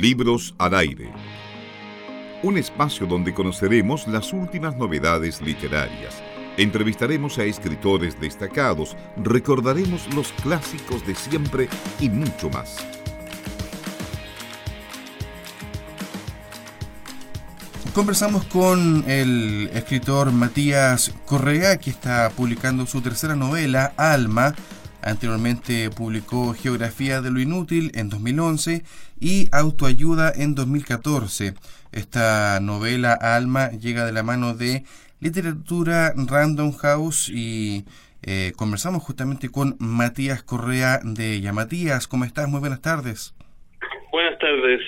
Libros al aire. Un espacio donde conoceremos las últimas novedades literarias. Entrevistaremos a escritores destacados, recordaremos los clásicos de siempre y mucho más. Conversamos con el escritor Matías Correa, que está publicando su tercera novela, Alma. Anteriormente publicó Geografía de lo Inútil en 2011 y Autoayuda en 2014. Esta novela, Alma, llega de la mano de Literatura Random House y eh, conversamos justamente con Matías Correa de ella. Matías, ¿cómo estás? Muy buenas tardes. Buenas tardes.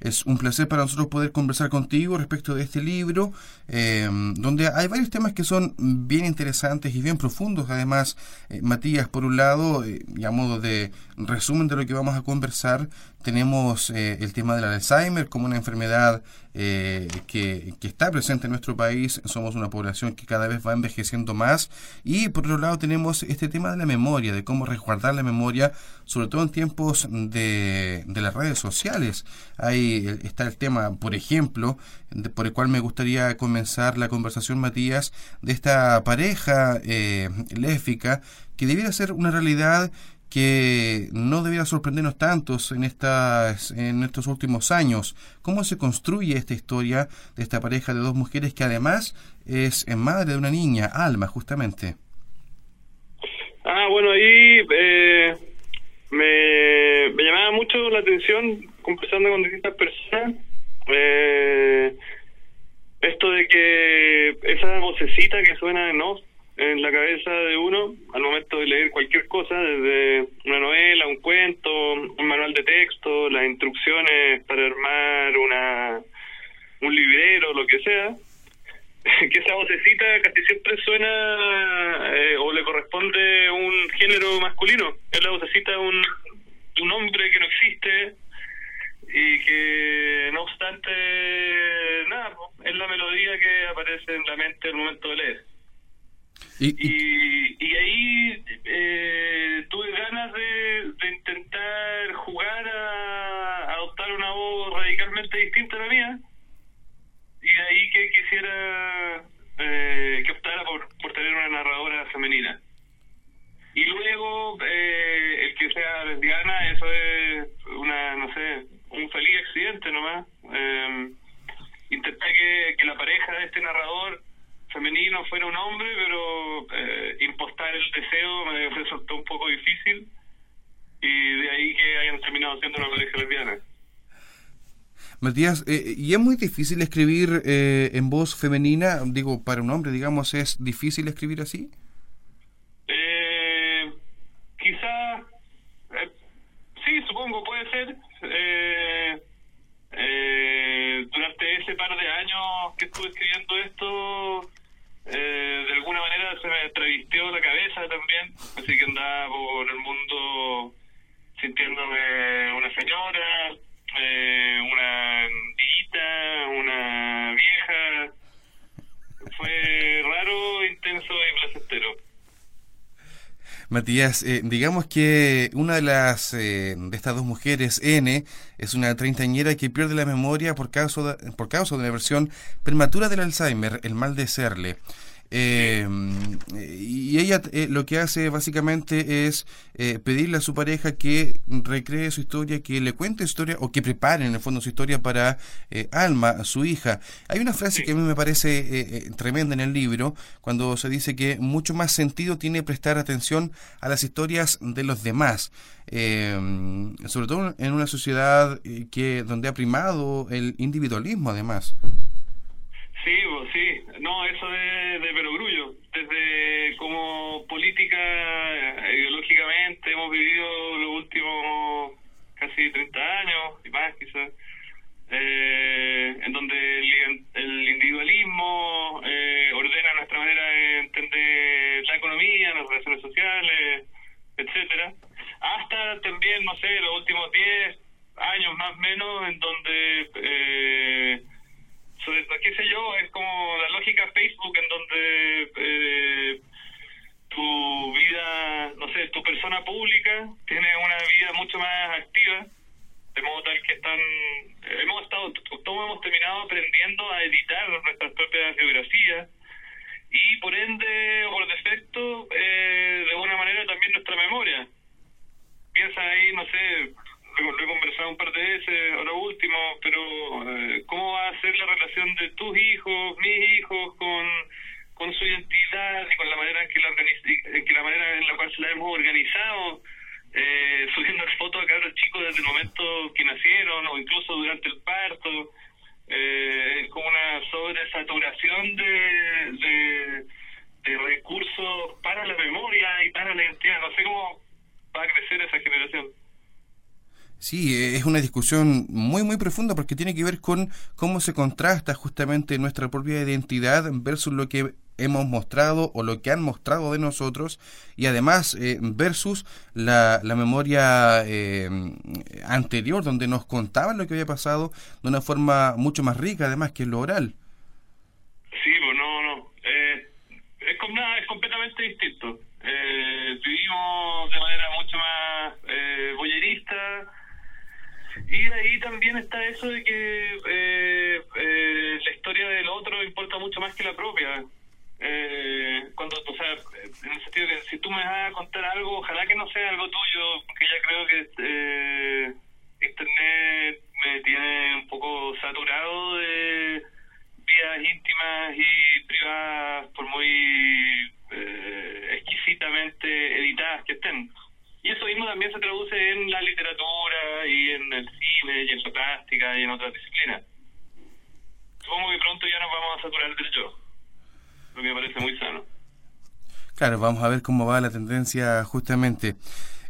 Es un placer para nosotros poder conversar contigo respecto de este libro, eh, donde hay varios temas que son bien interesantes y bien profundos. Además, eh, Matías, por un lado, eh, y a modo de resumen de lo que vamos a conversar, tenemos el tema del Alzheimer como una enfermedad que, que, está presente en nuestro país. Somos una población que cada vez va envejeciendo más. Y por otro lado tenemos este tema de la memoria, de cómo resguardar la memoria, sobre todo en tiempos de, de las redes sociales. Hay está el tema, por ejemplo, por el cual me gustaría comenzar la conversación, Matías, de esta pareja eh, léfica que debiera ser una realidad que no debiera sorprendernos tantos en, estas, en estos últimos años. ¿Cómo se construye esta historia de esta pareja de dos mujeres que además es madre de una niña, Alma, justamente? Ah, bueno, ahí eh, me, llamaba mucho la atención conversando con distintas personas, eh, esto de que esa vocecita que suena en en la cabeza de uno al momento de leer cualquier cosa, desde una novela, un cuento, un manual de texto, las instrucciones para armar una un librero, lo que sea, que esa vocecita casi siempre suena eh, o le corresponde un género masculino. Es la vocecita un, de un hombre que no existe, y que no obstante nada es la melodía que aparece en la mente al momento de leer y, y, ahí eh, tuve ganas de, intentar jugar a, adoptar una voz radicalmente distinta a la mía y de ahí que quisiera eh, que optara por, tener una narradora femenina y luego eh, el que sea lesbiana eso es una no sé un feliz accidente nomás. Eh, intenté que, que, la pareja de este narrador femenino fuera un hombre, pero eh, impostar el deseo me resultó un poco difícil y de ahí que hayan terminado siendo una pareja lesbiana. Matías, eh, ¿y es muy difícil escribir eh, en voz femenina? Digo, para un hombre, digamos, ¿es difícil escribir así? Eh, quizá, eh, sí, supongo, puede ser. Eh, eh, durante ese par de años que estuve escribiendo esto, eh, de alguna manera se me travistió la cabeza también, así que andaba por el mundo sintiéndome una señora, eh, una niñita, una vieja. Fue raro, intenso Matías, eh, digamos que una de las eh, de estas dos mujeres, N, es una treintañera que pierde la memoria por causa de, por causa de una versión prematura del Alzheimer, el mal de serle. Eh, y ella eh, lo que hace básicamente es eh, pedirle a su pareja que recree su historia, que le cuente su historia o que prepare en el fondo su historia para eh, Alma, su hija. Hay una frase que a mí me parece tremenda en el libro, cuando se dice que mucho más sentido tiene prestar atención a las historias de los demás. sobre todo en una sociedad que donde ha primado el individualismo además. Sí, sí, no, eso de, de perogrullo. Desde como política, eh, ideológicamente, hemos vivido los últimos casi 30 años y más quizás, eh, en donde el, individualismo eh, ordena nuestra manera de entender la economía, las relaciones sociales, etcétera Hasta también, no sé, los últimos 10 años más o menos, en donde... Eh, qué sé yo, es como la lógica Facebook en donde eh, tu vida, no sé, tu persona pública tiene una vida mucho más activa, de modo tal que están, hemos estado, todos hemos terminado aprendiendo a editar nuestras propias biografías y por ende o por defecto eh, de alguna manera también nuestra memoria. Piensa ahí, no sé, lo he conversado un par de veces, ahora último, pero eh, ¿cómo va a ser la relación de tus hijos, mis hijos, con, con su identidad y con la manera en que la, en la manera en la cual se la hemos organizado? Eh, subiendo fotos a cabros chicos desde el momento que nacieron o incluso durante el parto. Eh, es como una sobresaturación de, de, de recursos para la memoria y para la identidad. No sé cómo va a crecer esa generación. Sí, es una discusión muy, muy profunda porque tiene que ver con cómo se contrasta justamente nuestra propia identidad versus lo que hemos mostrado o lo que han mostrado de nosotros y además eh, versus la, la memoria eh, anterior donde nos contaban lo que había pasado de una forma mucho más rica además que lo oral. Sí, pues no, no. Eh, es, es completamente distinto. vivimos de manera mucho más boyerista y ahí también está eso de que la historia del otro importa mucho más que la propia. Eh, cuando, o sea, en el sentido que si tú me vas a contar algo, ojalá que no sea algo tuyo, porque ya creo que eh, Internet me tiene un poco saturado de vidas íntimas y privadas, por muy eh, exquisitamente editadas que estén. Y eso mismo también se traduce en la literatura y en el cine y en la plástica y en otras disciplinas. Supongo que pronto ya nos vamos a saturar del yo me parece muy sano. Claro, vamos a ver cómo va la tendencia justamente.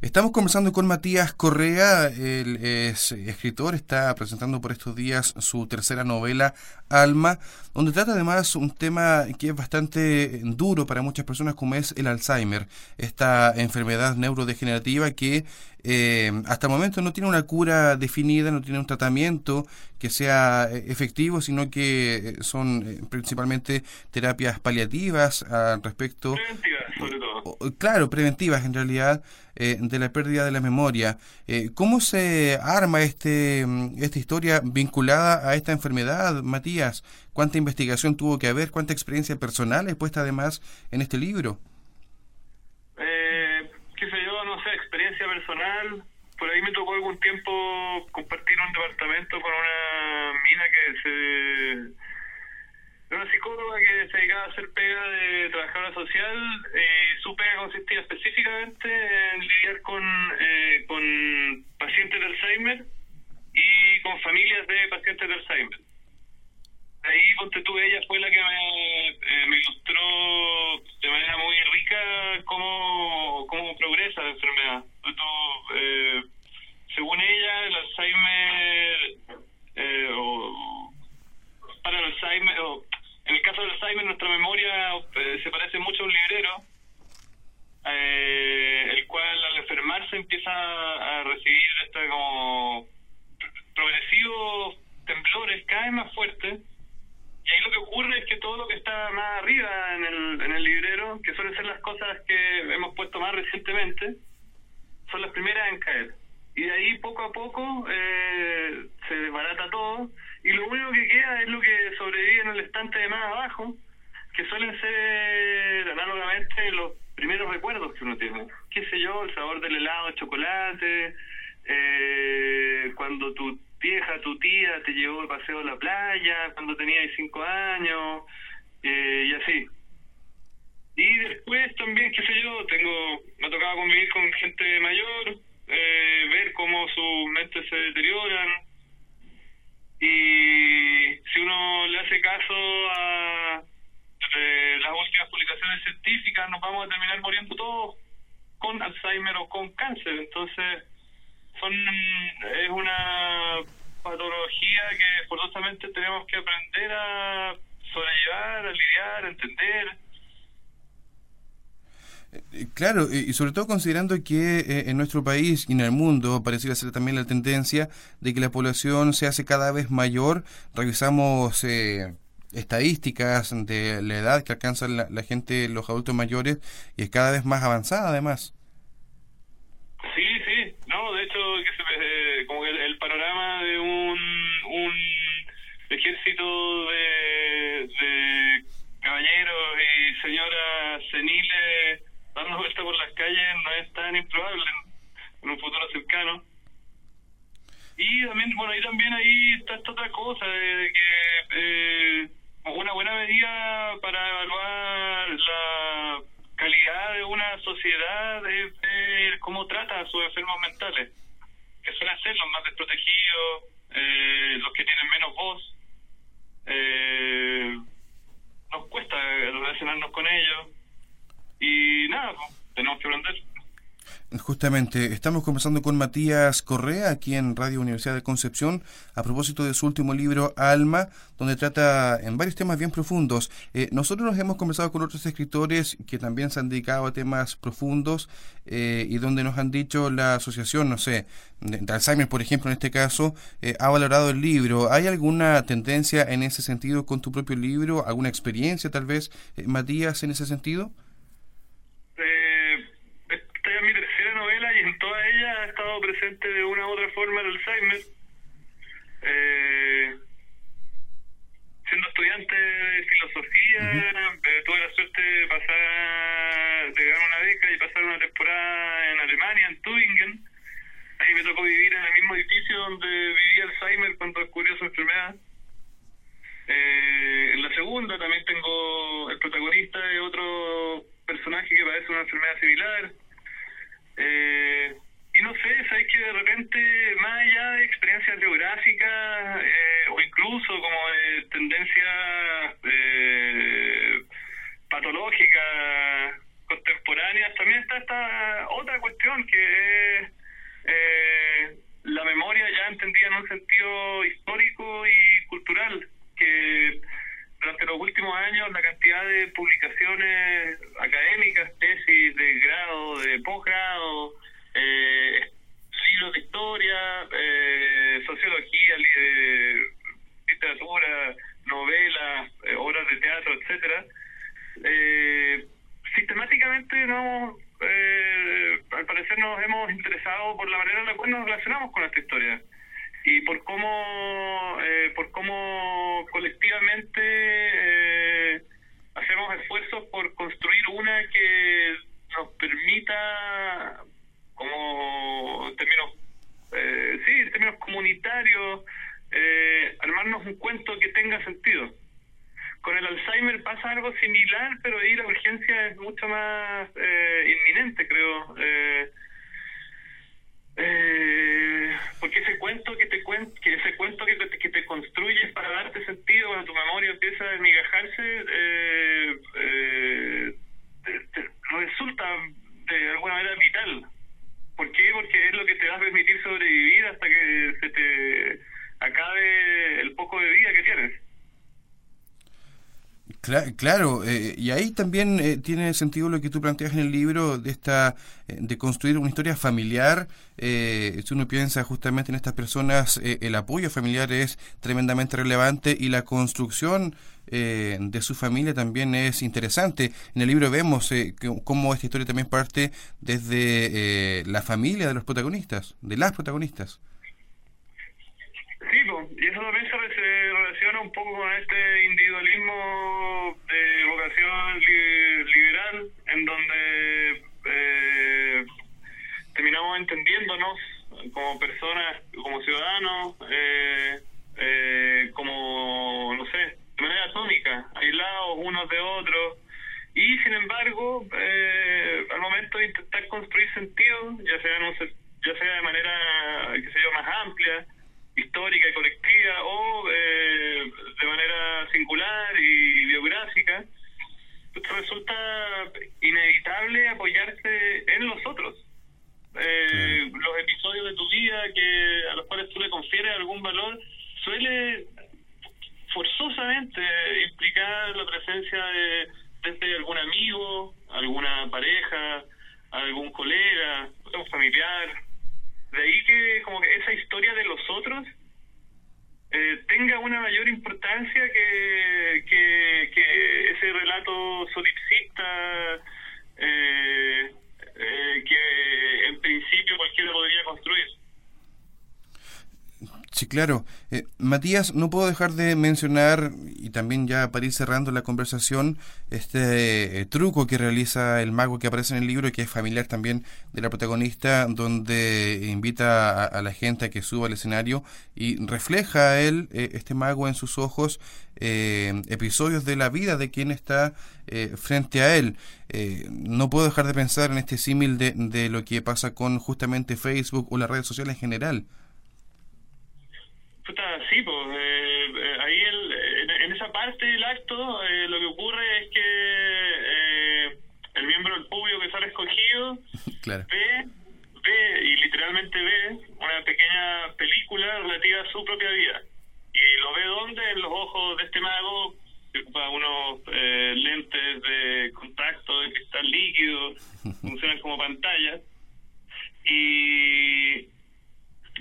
Estamos conversando con Matías Correa, él es escritor, está presentando por estos días su tercera novela, Alma, donde trata además un tema que es bastante duro para muchas personas como es el Alzheimer, esta enfermedad neurodegenerativa que eh, hasta el momento no tiene una cura definida, no tiene un tratamiento que sea eh, efectivo, sino que eh, son principalmente terapias paliativas al respecto. Claro, preventivas en realidad de la pérdida de la memoria. ¿Cómo se arma este mm, esta historia vinculada a esta enfermedad, Matías? ¿Cuánta investigación tuvo que haber? ¿Cuánta experiencia personal es puesta además en este libro? personal, por ahí me tocó algún tiempo compartir un departamento con una mina que se una psicóloga que se dedicaba a hacer pega de trabajadora social y consistía específicamente en lidiar con, eh, con pacientes de Alzheimer y con familias de pacientes de Alzheimer. Ahí, ponte tú, ella fue la que me, eh, ilustró de manera muy rica cómo, progresa la enfermedad. Eh, según ella, el Alzheimer, eh, o, para el Alzheimer, en el caso del Alzheimer, nuestra memoria eh, se parece mucho a un librero, eh, el cual al enfermarse empieza a recibir este como progresivos temblores cada vez más fuertes. Y ahí lo que ocurre es que todo lo que está más arriba en el, en el librero, que suelen ser las cosas que hemos puesto más recientemente, son las primeras en caer. Y de ahí poco a poco eh, se desbarata todo y lo único que queda es lo que sobrevive en el estante de más abajo, que suelen ser análogamente los primeros recuerdos que uno tiene. Qué sé yo, el sabor del helado de chocolate, eh, cuando tu vieja, tu tía te llevó de paseo a la playa, cuando tenías cinco años, eh, y así. Y después también, qué sé yo, tengo, me ha tocado convivir con gente mayor, eh, ver cómo sus mentes se deterioran. Y si uno le hace caso a las últimas publicaciones científicas, nos vamos a terminar muriendo todos con Alzheimer o con cáncer. Entonces, son es una patología que forzosamente tenemos que aprender a sobrellevar, a lidiar, a entender eh, claro, y sobre todo considerando que eh, en nuestro país y en el mundo pareciera ser también la tendencia de que la población se hace cada vez mayor. Revisamos eh, estadísticas de la edad que alcanza la, gente, los adultos mayores, y es cada vez más avanzada además. Sí, sí, no, de hecho, que se, como que el, panorama de un, un ejército de, de caballeros y señoras seniles dando vuelta por las calles no es tan improbable en, un futuro cercano. Y también, bueno, y también ahí está esta otra cosa de, que eh, una buena medida para evaluar la calidad de una sociedad es ver cómo trata a sus enfermos mentales, que suelen ser los más desprotegidos, eh, los que tienen menos voz. Eh, nos cuesta relacionarnos con ellos y nada, tenemos que aprender. Justamente, estamos conversando con Matías Correa aquí en Radio Universidad de Concepción a propósito de su último libro Alma, donde trata en varios temas bien profundos. Eh, nosotros nos hemos conversado con otros escritores que también se han dedicado a temas profundos eh, y donde nos han dicho la asociación, no sé, de, Alzheimer, por ejemplo, en este caso, eh, ha valorado el libro. ¿Hay alguna tendencia en ese sentido con tu propio libro? ¿Alguna experiencia tal vez, Matías, en ese sentido? Presente de una u otra forma el Alzheimer. Eh, siendo estudiante de filosofía, eh, tuve la suerte de pasar, de ganar una beca y pasar una temporada en Alemania, en Tübingen. Ahí me tocó vivir en el mismo edificio donde vivía Alzheimer cuando descubrió su enfermedad. Eh, en la segunda también tengo el protagonista de otro personaje que padece una enfermedad similar. Eh, sabes que de repente, más allá de experiencias geográficas eh, o incluso como de tendencias eh, patológicas contemporáneas, también está esta otra cuestión que es eh, la memoria ya entendida en un sentido histórico y cultural, que durante los últimos años la cantidad de publicaciones académicas, tesis de grado, de posgrado, eh, libros de historia, eh, sociología, literatura, novelas, eh, obras de teatro, etcétera. Eh, sistemáticamente no eh, al parecer nos hemos interesado por la manera en la cual nos relacionamos con esta historia y por cómo eh, por cómo colectivamente eh, hacemos esfuerzos por construir una que nos como términos, eh, sí, términos comunitarios, eh, armarnos un cuento que tenga sentido. Con el Alzheimer pasa algo similar, pero ahí la urgencia es mucho más eh, inminente, creo. Eh, eh, porque ese cuento que te que ese cuento que te, que te construyes para darte sentido cuando tu memoria empieza a desmigajarse eh, eh, resulta de alguna manera vital ¿Por qué? Porque es lo que te va a permitir sobrevivir hasta se acabe el poco de vida que tienes. Claro, eh, y ahí también eh, tiene sentido lo que tú planteas en el libro de esta eh, de construir una historia familiar. si uno piensa justamente en estas personas, el apoyo familiar es tremendamente relevante y la construcción de su familia también es interesante. En el libro vemos cómo esta historia también parte desde la familia de los protagonistas, de las protagonistas. Y eso también se, relaciona un poco con este individualismo de vocación liberal, en donde eh, terminamos entendiéndonos como personas, como ciudadanos, eh, eh, como, no sé, de manera atómica, aislados unos de otros. Y sin embargo, al momento de intentar construir sentido, ya sea, no ya sea de manera, qué sé yo, más amplia, histórica y colectiva o eh, de manera singular y biográfica, resulta inevitable apoyarse en los otros. Eh, los episodios de tu vida que a los cuales tú le confieres algún valor suele forzosamente implicar la presencia de desde algún amigo, alguna pareja, algún colega, un familiar, de ahí que como que esa historia de los otros eh, tenga una mayor importancia que, que, ese relato solipsista eh, eh, que en principio cualquiera podría Sí, claro. Eh, Matías, no puedo dejar de mencionar, y también ya para ir cerrando la conversación, este eh, truco que realiza el mago que aparece en el libro y que es familiar también de la protagonista, donde invita a, la gente a que suba al escenario y refleja a él, eh, este mago, en sus ojos episodios de la vida de quien está frente a él. no puedo dejar de pensar en este símil de, de lo que pasa con justamente Facebook o las redes sociales en general sí, pues eh, ahí en, esa parte del acto eh, lo que ocurre es que eh, el miembro del público que sale escogido ve, ve y literalmente ve una pequeña película relativa a su propia vida. Y lo ve donde en los ojos de este mago que ocupa unos lentes de contacto de cristal líquido, funcionan como pantalla. Y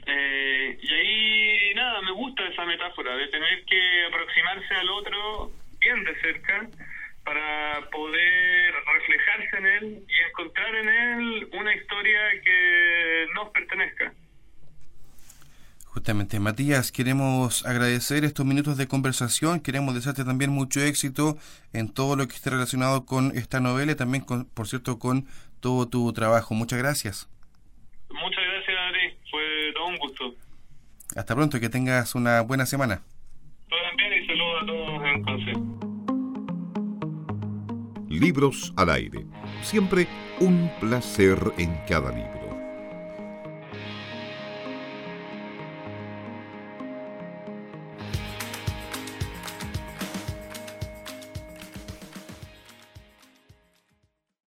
eh, y ahí, nada, me gusta esa metáfora de tener que aproximarse al otro bien de cerca para poder reflejarse en él y encontrar en él una historia que nos pertenezca. Matías, queremos agradecer estos minutos de conversación, queremos desearte también mucho éxito en todo lo que esté relacionado con esta novela y también, con, por cierto, con todo tu trabajo. Muchas gracias. Muchas gracias, Ari. Fue todo un gusto. Hasta pronto, que tengas una buena semana. Todo bien y saludos a todos en. Libros al aire. Siempre un placer en cada libro.